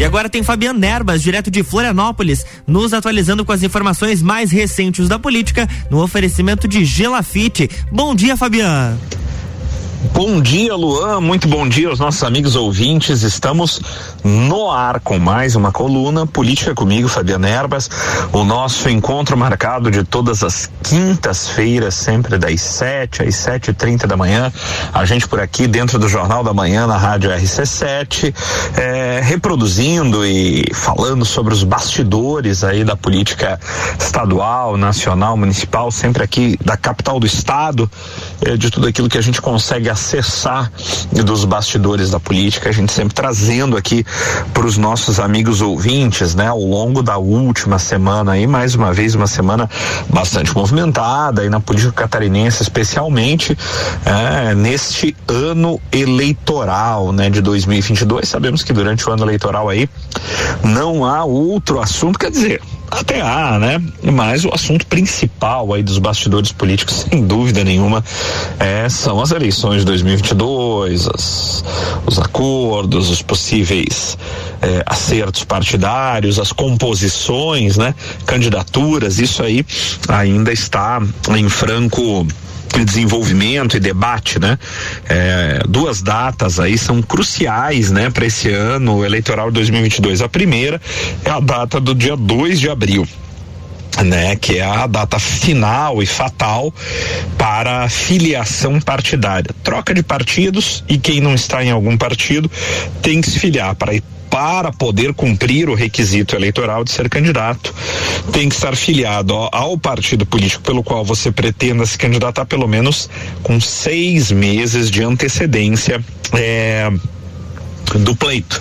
E agora tem Fabiano Nerbas, direto de Florianópolis, nos atualizando com as informações mais recentes da política no oferecimento de Gelafite. Bom dia, Fabiano. Bom dia, Luan. Muito bom dia aos nossos amigos ouvintes. Estamos no ar com mais uma coluna Política comigo, Fabiana Erbas. O nosso encontro marcado de todas as quintas-feiras, sempre das 7 às sete e trinta da manhã. A gente por aqui dentro do Jornal da Manhã na Rádio RC7, é, reproduzindo e falando sobre os bastidores aí da política estadual, nacional, municipal, sempre aqui da capital do estado, é, de tudo aquilo que a gente consegue acessar dos bastidores da política, a gente sempre trazendo aqui para os nossos amigos ouvintes, né, ao longo da última semana aí, mais uma vez uma semana bastante movimentada aí na política catarinense, especialmente é, neste ano eleitoral, né, de 2022. Sabemos que durante o ano eleitoral aí não há outro assunto, quer dizer, até há, né? Mas o assunto principal aí dos bastidores políticos, sem dúvida nenhuma, é, são as eleições de 2022, as, os acordos, os possíveis é, acertos partidários, as composições, né? Candidaturas, isso aí ainda está em franco desenvolvimento e debate, né? É, duas datas aí são cruciais, né, para esse ano eleitoral de 2022. A primeira é a data do dia 2 de abril. Né, que é a data final e fatal para filiação partidária. Troca de partidos e quem não está em algum partido tem que se filiar para para poder cumprir o requisito eleitoral de ser candidato, tem que estar filiado ao partido político pelo qual você pretenda se candidatar pelo menos com seis meses de antecedência. É, do pleito.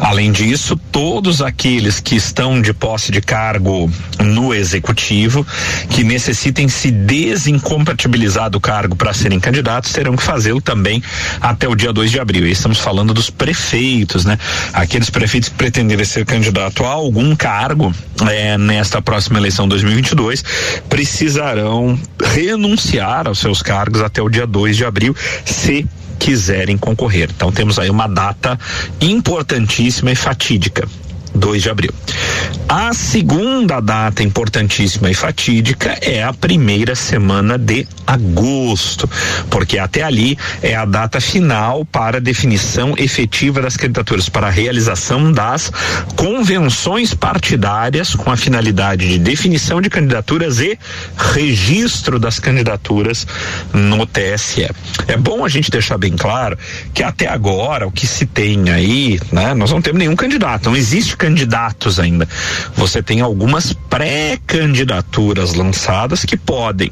Além disso, todos aqueles que estão de posse de cargo no executivo, que necessitem se desincompatibilizar do cargo para serem candidatos, terão que fazê-lo também até o dia 2 de abril. E estamos falando dos prefeitos, né? Aqueles prefeitos que pretenderem ser candidato a algum cargo é, nesta próxima eleição 2022 precisarão renunciar aos seus cargos até o dia 2 de abril, se quiserem concorrer. Então temos aí uma data importantíssima e fatídica. 2 de abril. A segunda data importantíssima e fatídica é a primeira semana de agosto, porque até ali é a data final para definição efetiva das candidaturas para a realização das convenções partidárias com a finalidade de definição de candidaturas e registro das candidaturas no TSE. É bom a gente deixar bem claro que até agora o que se tem aí, né, nós não temos nenhum candidato, não existe candidatos ainda. Você tem algumas pré-candidaturas lançadas que podem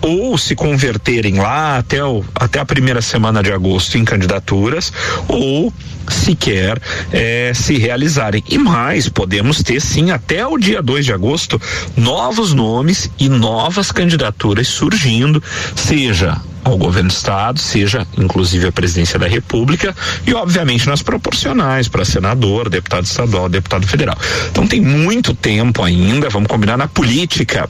ou se converterem lá até, o, até a primeira semana de agosto em candidaturas, ou sequer é, se realizarem. E mais, podemos ter sim até o dia 2 de agosto novos nomes e novas candidaturas surgindo, seja ao governo do estado, seja inclusive a presidência da república e obviamente nas proporcionais para senador, deputado estadual, deputado federal. Então tem muito tempo ainda, vamos combinar na política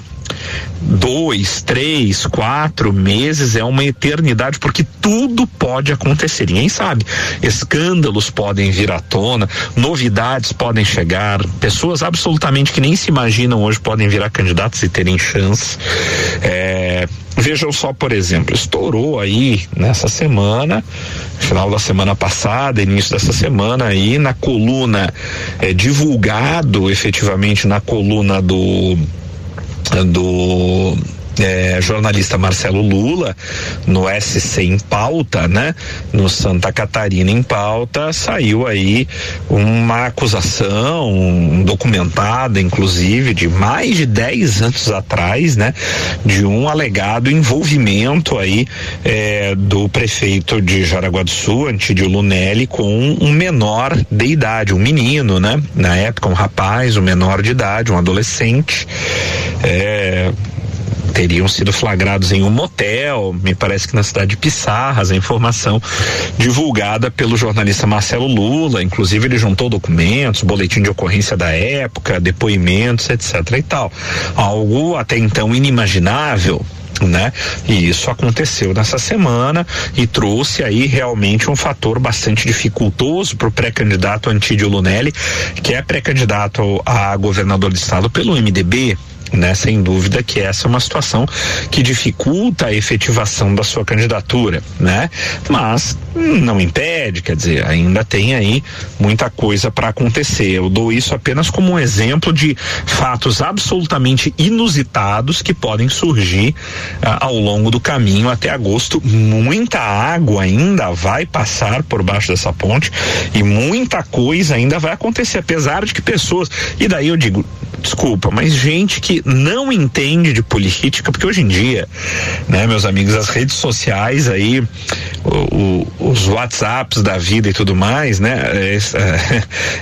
dois, três, quatro meses é uma eternidade, porque tudo pode acontecer. Ninguém sabe. Escândalos podem vir à tona, novidades podem chegar, pessoas absolutamente que nem se imaginam hoje podem virar candidatos e terem chance. É, Vejam só, por exemplo, estourou aí nessa semana, final da semana passada, início dessa semana aí, na coluna, é, divulgado efetivamente na coluna do do é, jornalista Marcelo Lula no SC em pauta, né? No Santa Catarina em pauta, saiu aí uma acusação documentada, inclusive, de mais de 10 anos atrás, né? De um alegado envolvimento aí é, do prefeito de Jaraguá do Sul, Antídio Lunelli, com um menor de idade, um menino, né? Na época, um rapaz, um menor de idade, um adolescente. É, teriam sido flagrados em um motel, me parece que na cidade de Pissarras, a informação divulgada pelo jornalista Marcelo Lula, inclusive ele juntou documentos, boletim de ocorrência da época, depoimentos, etc e tal. Algo até então inimaginável né? E isso aconteceu nessa semana e trouxe aí realmente um fator bastante dificultoso para o pré-candidato Antídio Lunelli, que é pré-candidato a governador de estado pelo MDB, né? Sem dúvida que essa é uma situação que dificulta a efetivação da sua candidatura, né? Mas não impede, quer dizer, ainda tem aí muita coisa para acontecer. Eu dou isso apenas como um exemplo de fatos absolutamente inusitados que podem surgir ah, ao longo do caminho até agosto. Muita água ainda vai passar por baixo dessa ponte e muita coisa ainda vai acontecer, apesar de que pessoas, e daí eu digo, desculpa, mas gente que não entende de política, porque hoje em dia, né, meus amigos, as redes sociais aí, o, o, os WhatsApps da vida e tudo mais, né, é,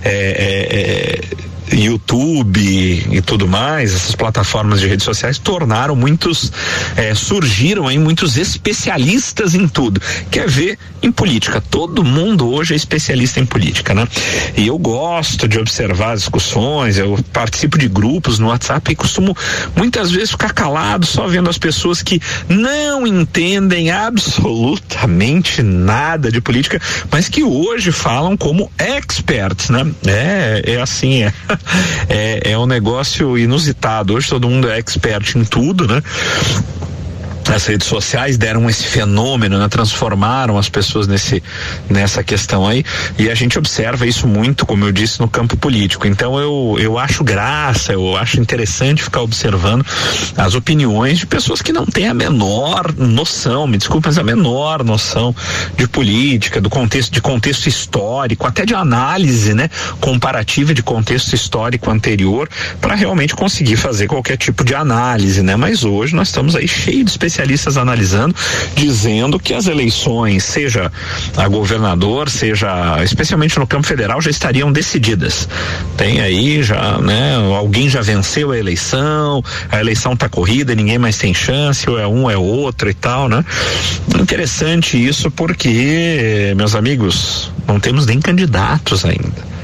é, é, é YouTube e tudo mais, essas plataformas de redes sociais tornaram muitos, é, surgiram aí muitos especialistas em tudo. Quer ver em política? Todo mundo hoje é especialista em política, né? E eu gosto de observar as discussões, eu participo de grupos no WhatsApp e costumo muitas vezes ficar calado só vendo as pessoas que não entendem absolutamente nada de política, mas que hoje falam como experts, né? É, é assim, é. é, é um negócio inusitado. Hoje todo mundo é expert em tudo, né? As redes sociais deram esse fenômeno, né? transformaram as pessoas nesse, nessa questão aí, e a gente observa isso muito, como eu disse, no campo político. Então eu, eu acho graça, eu acho interessante ficar observando as opiniões de pessoas que não têm a menor noção, me desculpe, mas a menor noção de política, do contexto, de contexto histórico, até de análise, né, comparativa de contexto histórico anterior, para realmente conseguir fazer qualquer tipo de análise, né? Mas hoje nós estamos aí cheios de especialistas especialistas analisando, dizendo que as eleições, seja a governador, seja especialmente no campo federal, já estariam decididas. Tem aí já, né? Alguém já venceu a eleição, a eleição está corrida, ninguém mais tem chance, ou é um, é outro e tal, né? Interessante isso porque, meus amigos, não temos nem candidatos ainda.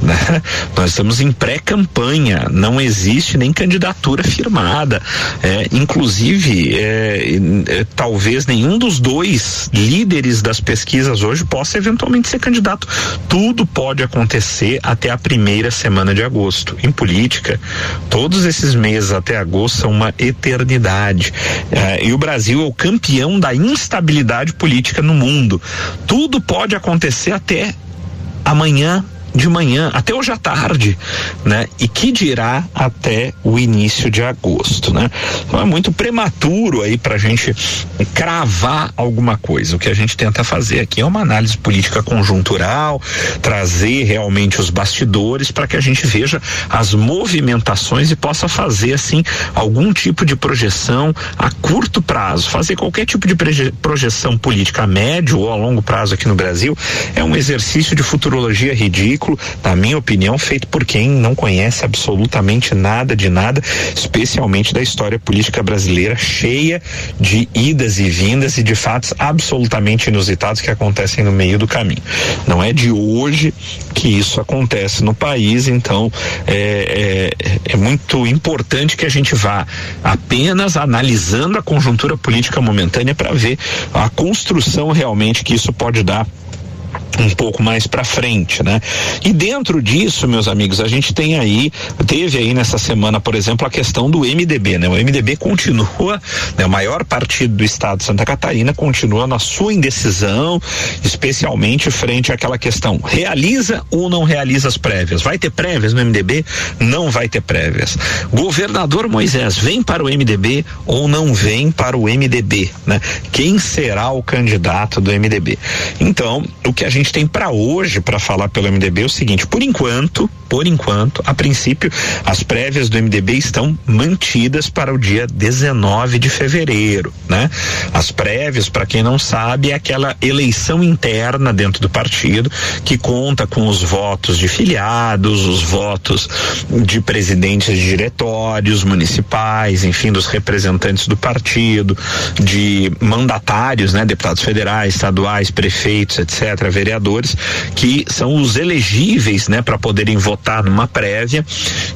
Né? Nós estamos em pré-campanha, não existe nem candidatura firmada. É, inclusive, é, é, talvez nenhum dos dois líderes das pesquisas hoje possa eventualmente ser candidato. Tudo pode acontecer até a primeira semana de agosto. Em política, todos esses meses até agosto são uma eternidade. É, e o Brasil é o campeão da instabilidade política no mundo. Tudo pode acontecer até amanhã de manhã até hoje à tarde, né? E que dirá até o início de agosto, né? Então é muito prematuro aí para a gente cravar alguma coisa. O que a gente tenta fazer aqui é uma análise política conjuntural, trazer realmente os bastidores para que a gente veja as movimentações e possa fazer assim algum tipo de projeção a curto prazo, fazer qualquer tipo de projeção política a médio ou a longo prazo aqui no Brasil é um exercício de futurologia na minha opinião, feito por quem não conhece absolutamente nada de nada, especialmente da história política brasileira, cheia de idas e vindas e de fatos absolutamente inusitados que acontecem no meio do caminho. Não é de hoje que isso acontece no país, então é, é, é muito importante que a gente vá apenas analisando a conjuntura política momentânea para ver a construção realmente que isso pode dar um pouco mais para frente, né? E dentro disso, meus amigos, a gente tem aí, teve aí nessa semana, por exemplo, a questão do MDB, né? O MDB continua, né? O maior partido do estado de Santa Catarina continua na sua indecisão, especialmente frente àquela questão, realiza ou não realiza as prévias? Vai ter prévias no MDB? Não vai ter prévias. Governador Moisés, vem para o MDB ou não vem para o MDB, né? Quem será o candidato do MDB? Então, o que a gente tem para hoje para falar pelo MDB é o seguinte: por enquanto, por enquanto, a princípio, as prévias do MDB estão mantidas para o dia 19 de fevereiro, né? As prévias, para quem não sabe, é aquela eleição interna dentro do partido que conta com os votos de filiados, os votos de presidentes de diretórios municipais, enfim, dos representantes do partido, de mandatários, né, deputados federais, estaduais, prefeitos, etc, vereadores que são os elegíveis, né, para poderem votar numa prévia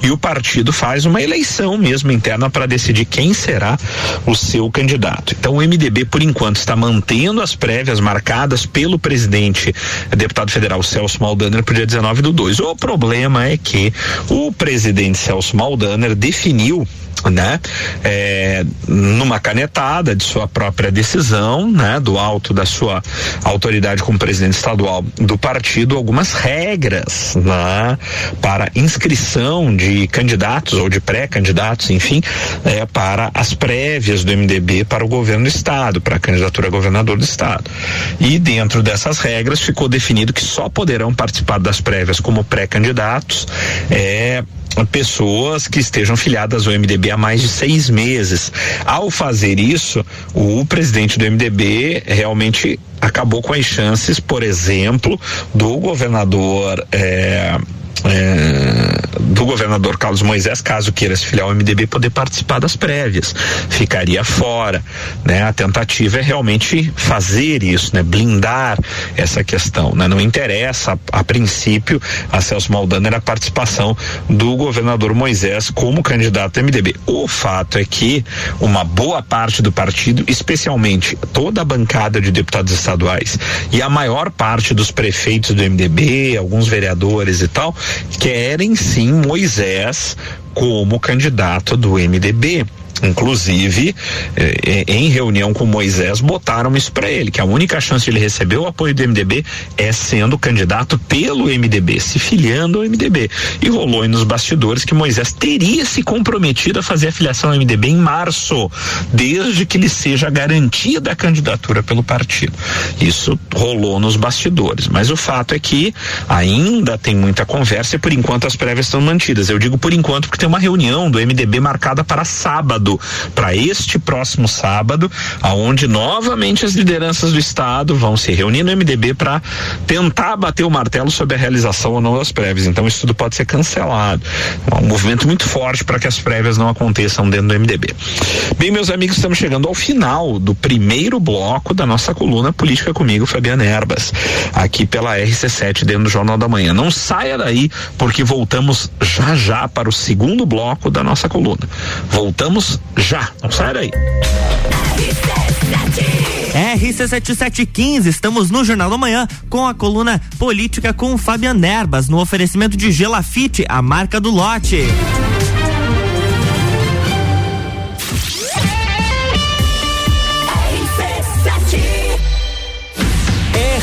e o partido faz uma eleição mesmo interna para decidir quem será o seu candidato. Então o MDB por enquanto está mantendo as prévias marcadas pelo presidente deputado federal Celso Maldaner para o dia 19 do 2. O problema é que o presidente Celso Maldaner definiu né? É, numa canetada de sua própria decisão, né? Do alto da sua autoridade como presidente estadual do partido, algumas regras, né? Para inscrição de candidatos ou de pré-candidatos, enfim, é, para as prévias do MDB para o governo do estado, para a candidatura a governador do estado. E dentro dessas regras ficou definido que só poderão participar das prévias como pré-candidatos é, pessoas que estejam filiadas ao MDB há mais de seis meses. Ao fazer isso, o presidente do MDB realmente acabou com as chances, por exemplo, do governador. Eh, é, do governador Carlos Moisés, caso queira se filiar ao MDB, poder participar das prévias. Ficaria fora, né? A tentativa é realmente fazer isso, né? Blindar essa questão, né? Não interessa, a, a princípio, a Celso Maldaner a participação do governador Moisés como candidato ao MDB. O fato é que uma boa parte do partido, especialmente toda a bancada de deputados estaduais e a maior parte dos prefeitos do MDB, alguns vereadores e tal, querem sim Moisés como candidato do MDB. Inclusive, eh, em reunião com Moisés, botaram isso para ele, que a única chance de ele receber o apoio do MDB é sendo candidato pelo MDB, se filiando ao MDB. E rolou aí nos bastidores que Moisés teria se comprometido a fazer a filiação ao MDB em março, desde que lhe seja garantida a candidatura pelo partido. Isso rolou nos bastidores, mas o fato é que ainda tem muita conversa e por enquanto as prévias estão mantidas. Eu digo por enquanto porque tem uma reunião do MDB marcada para sábado para este próximo sábado, aonde novamente as lideranças do estado vão se reunir no MDB para tentar bater o martelo sobre a realização ou não das prévias. Então isso tudo pode ser cancelado. É um movimento muito forte para que as prévias não aconteçam dentro do MDB. Bem, meus amigos, estamos chegando ao final do primeiro bloco da nossa coluna Política comigo, Fabiana Erbas, aqui pela RC7 dentro do Jornal da Manhã. Não saia daí, porque voltamos já já para o segundo bloco da nossa coluna. Voltamos já. Não sai daí. RC7715, estamos no Jornal da Manhã com a coluna Política com Fabian Nerbas, no oferecimento de Gelafite, a marca do lote.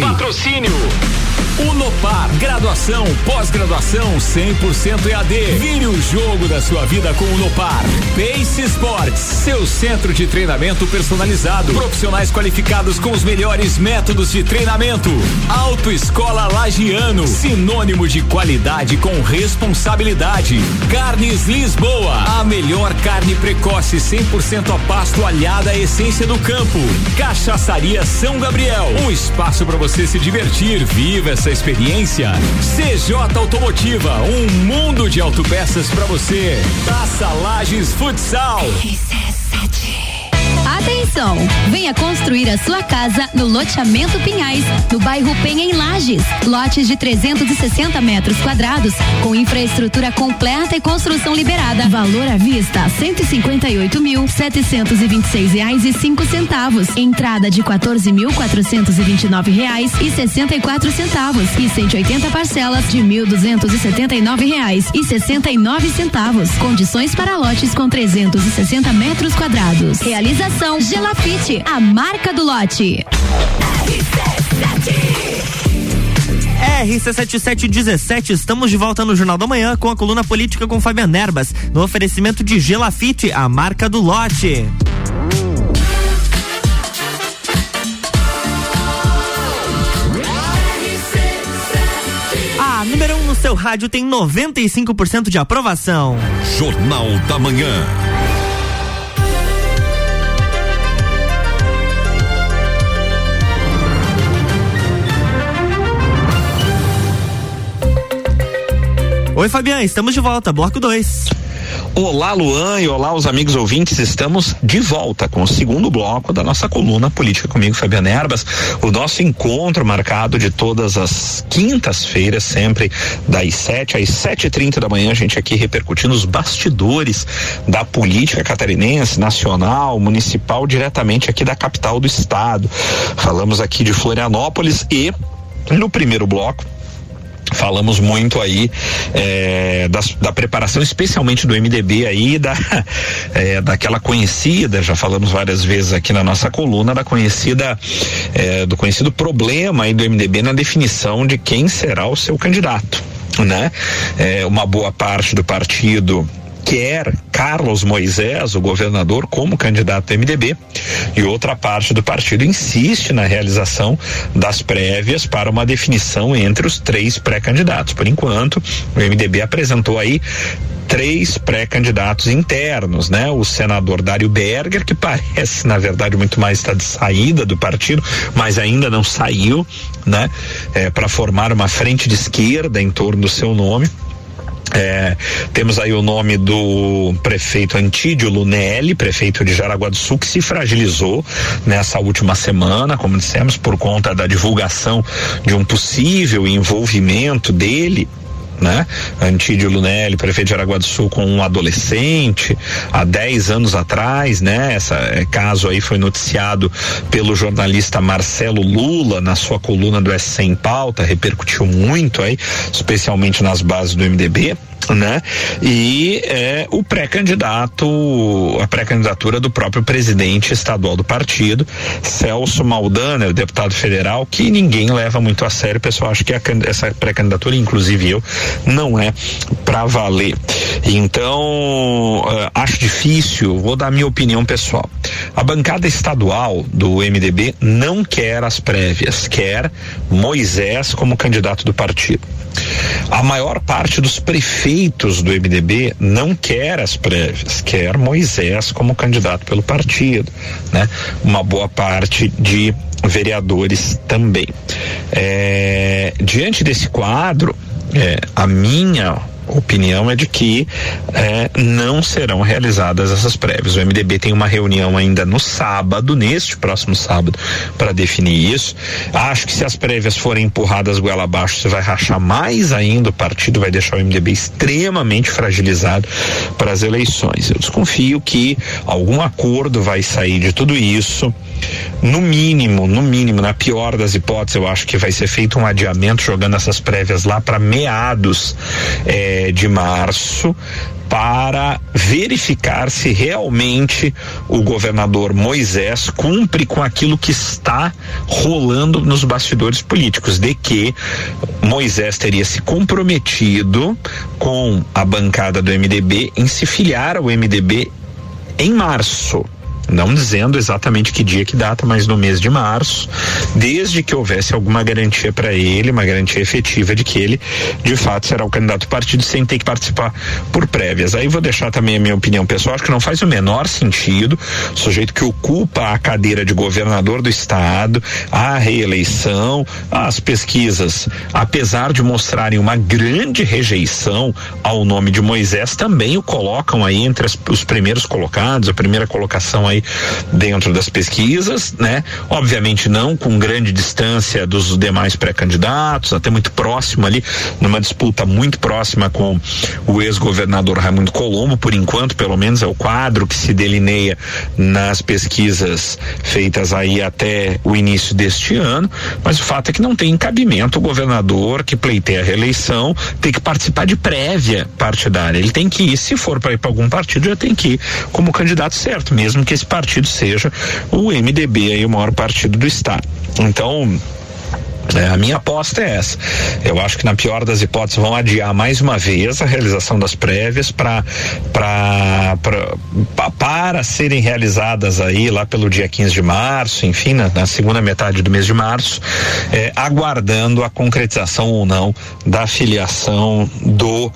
Patrocínio Unopar, graduação, pós-graduação 100% EAD. Vire o jogo da sua vida com o Unopar. Pace Sports, seu centro de treinamento personalizado. Profissionais qualificados com os melhores métodos de treinamento. Autoescola Lagiano, sinônimo de qualidade com responsabilidade. Carnes Lisboa, a melhor carne precoce 100% a pasto alhada à essência do campo. Cachaçaria São Gabriel, um espaço para você se divertir. Viva essa experiência. CJ Automotiva, um mundo de autopeças para você. Taça Lages Futsal. Atenção! Venha construir a sua casa no loteamento Pinhais, no bairro Penha em Lages. Lotes de 360 metros quadrados, com infraestrutura completa e construção liberada. Valor à vista: cento e mil setecentos e vinte e seis reais e cinco centavos. Entrada de 14 mil quatrocentos e vinte e nove reais e sessenta e quatro centavos e 180 parcelas de mil duzentos e setenta e nove reais e sessenta e nove centavos. Condições para lotes com 360 metros quadrados. Realização Promoção Gelafite, a marca do lote. RC7717, estamos de volta no Jornal da Manhã com a coluna política com Fabiano Erbas, no oferecimento de Gelafite, a marca do lote. A número 1 um no seu rádio tem 95% de aprovação. Jornal da Manhã. Oi, Fabiano, estamos de volta, bloco 2. Olá, Luan, e olá, os amigos ouvintes. Estamos de volta com o segundo bloco da nossa coluna Política comigo, Fabiana Erbas. O nosso encontro marcado de todas as quintas-feiras, sempre das 7 às sete e trinta da manhã, a gente aqui repercutindo os bastidores da política catarinense, nacional, municipal, diretamente aqui da capital do estado. Falamos aqui de Florianópolis e no primeiro bloco falamos muito aí é, da, da, preparação, especialmente do MDB aí, da, é, daquela conhecida, já falamos várias vezes aqui na nossa coluna, da conhecida, é, do conhecido problema aí do MDB na definição de quem será o seu candidato. Né? É, uma boa parte do partido quer Carlos Moisés, o governador, como candidato do MDB, e outra parte do partido insiste na realização das prévias para uma definição entre os três pré-candidatos. Por enquanto, o MDB apresentou aí três pré-candidatos internos, né? O senador Dário Berger, que parece, na verdade, muito mais estar de saída do partido, mas ainda não saiu, né? É, para formar uma frente de esquerda em torno do seu nome. É, temos aí o nome do prefeito Antídio Lunelli, prefeito de Jaraguá do Sul, que se fragilizou nessa última semana, como dissemos, por conta da divulgação de um possível envolvimento dele né? Antídio Lunelli, prefeito de Araguá do Sul, com um adolescente há 10 anos atrás, né? Essa é, caso aí foi noticiado pelo jornalista Marcelo Lula na sua coluna do SC em pauta, repercutiu muito aí, especialmente nas bases do MDB né? E é, o pré-candidato, a pré-candidatura do próprio presidente estadual do partido, Celso Maldana, o deputado federal, que ninguém leva muito a sério. O pessoal acha que a, essa pré-candidatura, inclusive eu, não é para valer. Então, uh, acho difícil, vou dar minha opinião pessoal. A bancada estadual do MDB não quer as prévias, quer Moisés como candidato do partido. A maior parte dos prefeitos do MDB não quer as prévias, quer Moisés como candidato pelo partido, né? Uma boa parte de vereadores também. É, diante desse quadro, é, a minha opinião é de que é, não serão realizadas essas prévias. O MDB tem uma reunião ainda no sábado, neste próximo sábado, para definir isso. Acho que se as prévias forem empurradas goela abaixo, você vai rachar mais ainda o partido, vai deixar o MDB extremamente fragilizado para as eleições. Eu desconfio que algum acordo vai sair de tudo isso. No mínimo, no mínimo, na pior das hipóteses, eu acho que vai ser feito um adiamento jogando essas prévias lá para meados eh, de março para verificar se realmente o governador Moisés cumpre com aquilo que está rolando nos bastidores políticos, de que Moisés teria se comprometido com a bancada do MDB em se filiar ao MDB em março não dizendo exatamente que dia, que data, mas no mês de março, desde que houvesse alguma garantia para ele, uma garantia efetiva de que ele, de fato, será o candidato do partido sem ter que participar por prévias. Aí vou deixar também a minha opinião pessoal, acho que não faz o menor sentido sujeito que ocupa a cadeira de governador do estado, a reeleição, as pesquisas, apesar de mostrarem uma grande rejeição ao nome de Moisés, também o colocam aí entre as, os primeiros colocados, a primeira colocação aí dentro das pesquisas, né? Obviamente não com grande distância dos demais pré-candidatos, até muito próximo ali, numa disputa muito próxima com o ex-governador Raimundo Colombo, por enquanto, pelo menos é o quadro que se delineia nas pesquisas feitas aí até o início deste ano, mas o fato é que não tem cabimento o governador que pleiteia a reeleição ter que participar de prévia partidária. Ele tem que ir, se for para ir para algum partido, já tem que ir como candidato certo, mesmo que esse partido seja o MDB, aí, o maior partido do Estado. Então, É, a minha aposta é essa. Eu acho que na pior das hipóteses vão adiar mais uma vez a realização das prévias para para serem realizadas aí lá pelo dia 15 de março, enfim, na, na segunda metade do mês de março, é, aguardando a concretização ou não da filiação do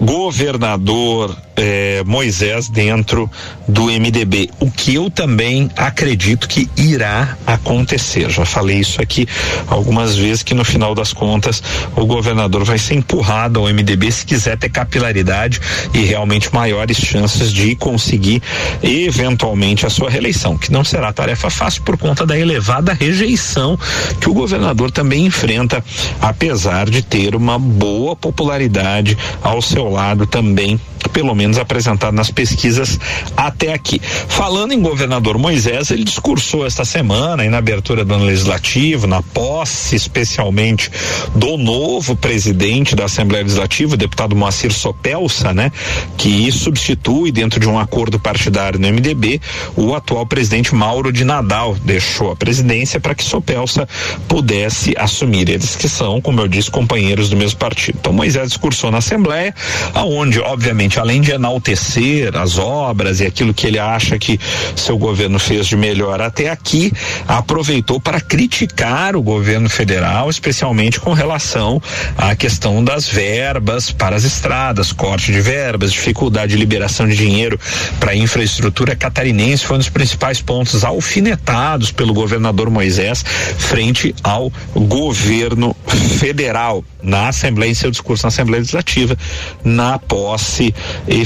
governador eh, Moisés dentro do MDB, o que eu também acredito que irá acontecer. Já falei isso aqui algumas vezes que no final das contas o governador vai ser empurrado ao MDB se quiser ter capilaridade e realmente maiores chances de conseguir eventualmente a sua reeleição, que não será tarefa fácil por conta da elevada rejeição que o governador também enfrenta, apesar de ter uma boa popularidade ao seu lado também pelo menos apresentado nas pesquisas até aqui. Falando em governador Moisés, ele discursou esta semana aí na abertura do ano legislativo, na posse especialmente do novo presidente da Assembleia Legislativa, o deputado Moacir Sopelsa, né, que substitui dentro de um acordo partidário no MDB o atual presidente Mauro de Nadal, deixou a presidência para que Sopelsa pudesse assumir. Eles que são, como eu disse, companheiros do mesmo partido. Então Moisés discursou na Assembleia, aonde obviamente além de enaltecer as obras e aquilo que ele acha que seu governo fez de melhor até aqui, aproveitou para criticar o governo federal, especialmente com relação à questão das verbas para as estradas, corte de verbas, dificuldade de liberação de dinheiro para infraestrutura catarinense, foi um dos principais pontos alfinetados pelo governador Moisés frente ao governo federal na Assembleia, em seu discurso na Assembleia Legislativa, na posse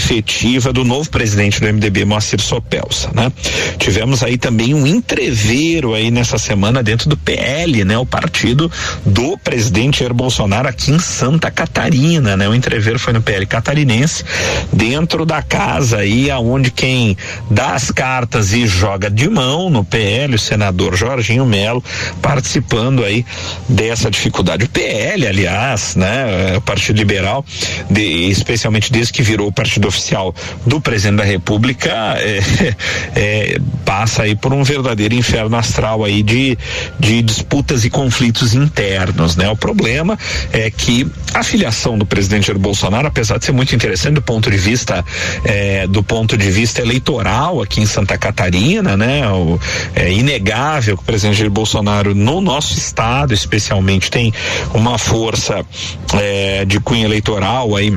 efetiva do novo presidente do MDB, Moacir Sopelsa, né? Tivemos aí também um entreveiro aí nessa semana dentro do PL, né? O partido do presidente Jair Bolsonaro aqui em Santa Catarina, né? O entreveiro foi no PL catarinense, dentro da casa aí aonde quem dá as cartas e joga de mão no PL, o senador Jorginho Melo, participando aí dessa dificuldade. O PL, aliás, né? O Partido Liberal, de, especialmente desde que virou o partido oficial do presidente da República, é, é, passa aí por um verdadeiro inferno astral aí de, de disputas e conflitos internos, né? O problema é que a filiação do presidente Jair Bolsonaro, apesar de ser muito interessante do ponto de vista é, do ponto de vista eleitoral aqui em Santa Catarina, né? O, é inegável que o presidente Jair Bolsonaro no nosso estado, especialmente, tem uma força é, de cunho eleitoral aí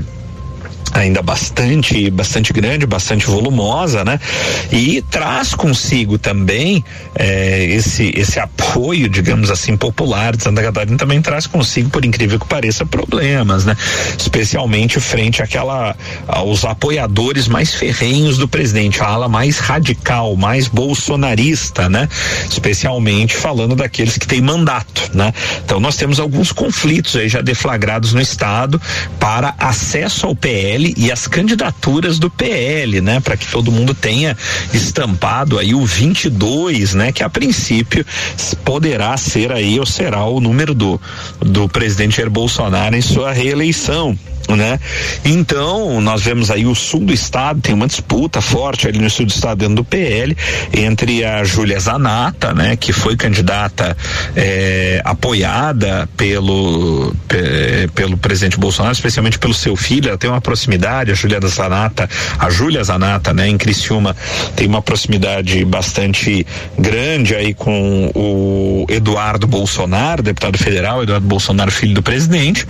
ainda bastante, bastante grande, bastante volumosa, né? E traz consigo também eh, esse esse apoio, digamos assim, popular de Santa Catarina também traz consigo, por incrível que pareça, problemas, né? Especialmente frente àquela aos apoiadores mais ferrenhos do presidente, a ala mais radical, mais bolsonarista, né? Especialmente falando daqueles que têm mandato, né? Então nós temos alguns conflitos aí já deflagrados no estado para acesso ao PL PL e as candidaturas do PL, né, para que todo mundo tenha estampado aí o 22, né, que a princípio poderá ser aí ou será o número do do presidente Jair Bolsonaro em sua reeleição né? Então, nós vemos aí o sul do estado, tem uma disputa forte ali no sul do estado dentro do PL, entre a Júlia Zanata, né? Que foi candidata eh, apoiada pelo, pelo presidente Bolsonaro, especialmente pelo seu filho, ela tem uma proximidade, a Júlia Zanata, a Júlia Zanata, né? Em Criciúma tem uma proximidade bastante grande aí com o Eduardo Bolsonaro, deputado federal, Eduardo Bolsonaro, filho do presidente,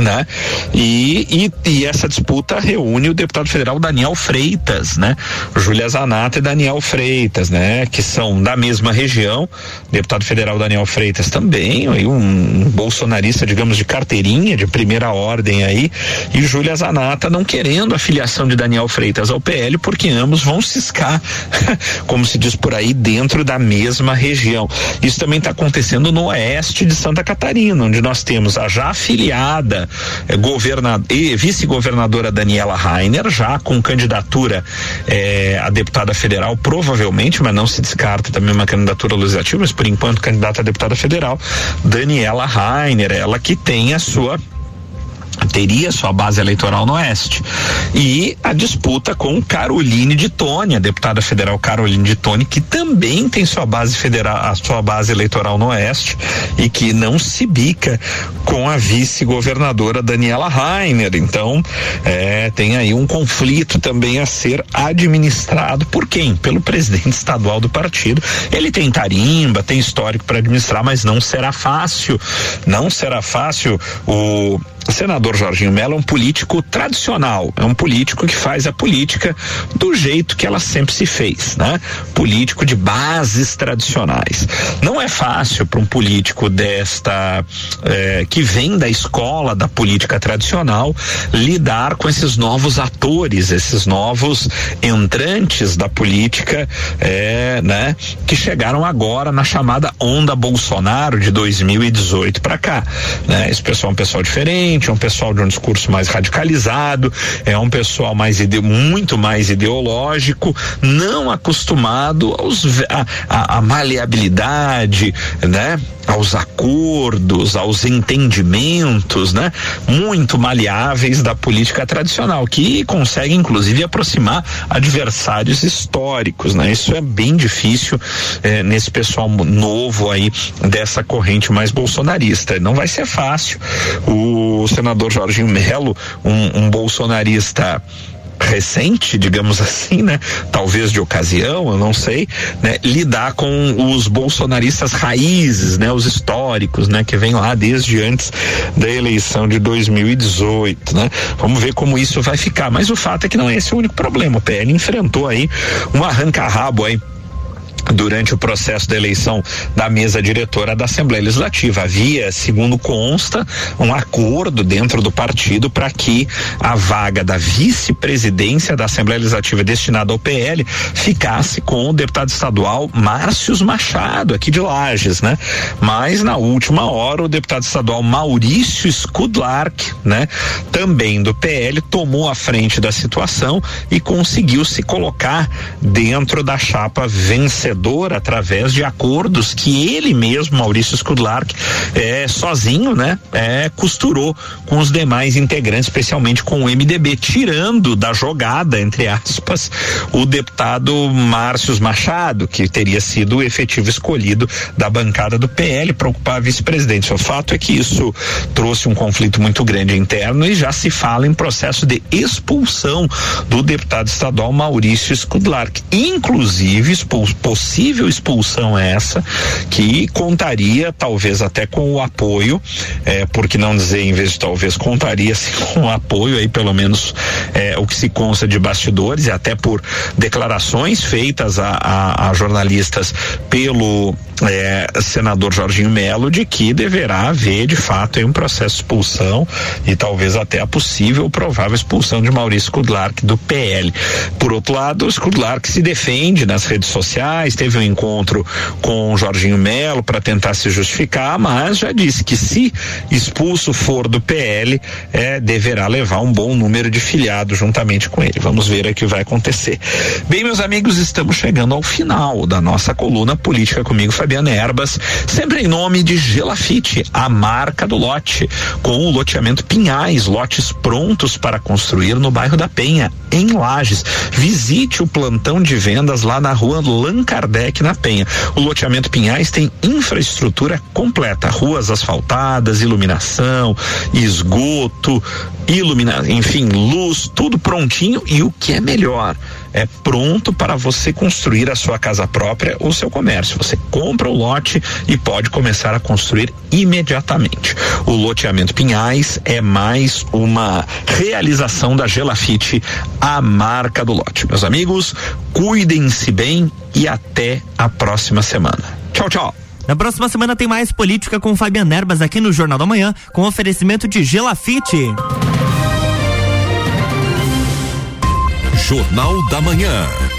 né? E e, e, essa disputa reúne o deputado federal Daniel Freitas, né? Júlia Zanata e Daniel Freitas, né? Que são da mesma região. Deputado federal Daniel Freitas também, aí um, bolsonarista, digamos, de carteirinha, de primeira ordem aí. E Júlia Zanata não querendo a filiação de Daniel Freitas ao PL, porque ambos vão ciscar, como se diz por aí, dentro da mesma região. Isso também está acontecendo no oeste de Santa Catarina, onde nós temos a já afiliada eh, governadora e vice-governadora Daniela Rainer, já com candidatura eh, a deputada federal, provavelmente, mas não se descarta também uma candidatura legislativa, mas por enquanto candidata a deputada federal, Daniela Rainer, ela que tem a sua teria sua base eleitoral no Oeste. E a disputa com Caroline de a deputada federal Caroline de Tone, que também tem sua base federal, a sua base eleitoral no Oeste e que não se bica com a vice-governadora Daniela Rainer. Então, é, tem aí um conflito também a ser administrado por quem? Pelo presidente estadual do partido. Ele tem tarimba, tem histórico para administrar, mas não será fácil. Não será fácil o senador Jorginho Mello é um político tradicional, é um político que faz a política do jeito que ela sempre se fez, né? Político de bases tradicionais. Não é fácil para um político desta eh, que vem da escola da política tradicional lidar com esses novos atores, esses novos entrantes da política, eh, né? Que chegaram agora na chamada onda Bolsonaro de 2018 para cá, né? Esse pessoal é um pessoal diferente é um pessoal de um discurso mais radicalizado, é um pessoal mais ide muito mais ideológico, não acostumado aos, a, a, a maleabilidade, né? aos acordos, aos entendimentos, né? Muito maleáveis da política tradicional, que consegue inclusive aproximar adversários históricos, né? Isso é bem difícil eh, nesse pessoal novo aí dessa corrente mais bolsonarista. Não vai ser fácil. O senador Jorginho Melo, um, um bolsonarista recente, digamos assim, né? Talvez de ocasião, eu não sei, né? Lidar com os bolsonaristas raízes, né? Os históricos, né? Que vem lá desde antes da eleição de 2018, né? Vamos ver como isso vai ficar. Mas o fato é que não é esse o único problema. O PL enfrentou aí um arranca-rabo aí durante o processo da eleição da mesa diretora da Assembleia Legislativa. Havia, segundo consta, um acordo dentro do partido para que a vaga da vice-presidência da Assembleia Legislativa destinada ao PL ficasse com o deputado estadual Márcios Machado, aqui de Lages, né? Mas na última hora o deputado estadual Maurício Skudlark, né, também do PL, tomou a frente da situação e conseguiu se colocar dentro da chapa vencedora através de acordos que ele mesmo, Maurício Skudlark, é, sozinho, né, é, costurou com os demais integrantes, especialmente com o MDB, tirando da jogada, entre aspas, o deputado Márcio Machado, que teria sido o efetivo escolhido da bancada do PL para ocupar a vice-presidência. O fato é que isso trouxe um conflito muito grande interno e já se fala em processo de expulsão do deputado estadual Maurício Skudlark, inclusive expul possível expulsão é essa, que contaria talvez até com o apoio, é, porque não dizer em vez de talvez contaria com o apoio aí pelo menos é, o que se consta de bastidores e até por declarações feitas a, a, a jornalistas pelo é, senador Jorginho Melo de que deverá haver de fato um processo de expulsão e talvez até a possível provável expulsão de Maurício Kudlark do PL. Por outro lado, o Kudlark se defende nas redes sociais, teve um encontro com o Jorginho Melo para tentar se justificar, mas já disse que se expulso for do PL, é, deverá levar um bom número de filiados juntamente com ele. Vamos ver o que vai acontecer. Bem, meus amigos, estamos chegando ao final da nossa coluna política comigo, Fabiana sempre em nome de Gelafite, a marca do lote, com o loteamento Pinhais, lotes prontos para construir no bairro da Penha, em Lages. Visite o plantão de vendas lá na rua Lan Kardec, na Penha. O loteamento Pinhais tem infraestrutura completa, ruas asfaltadas, iluminação, esgoto, ilumina, enfim, luz, tudo prontinho e o que é melhor, é pronto para você construir a sua casa própria ou seu comércio. Você compra o lote e pode começar a construir imediatamente. O loteamento Pinhais é mais uma realização da Gelafite, a marca do lote. Meus amigos, cuidem-se bem e até a próxima semana. Tchau, tchau. Na próxima semana tem mais política com Fabiana Erbas aqui no Jornal da Manhã, com oferecimento de Gelafite. Jornal da Manhã.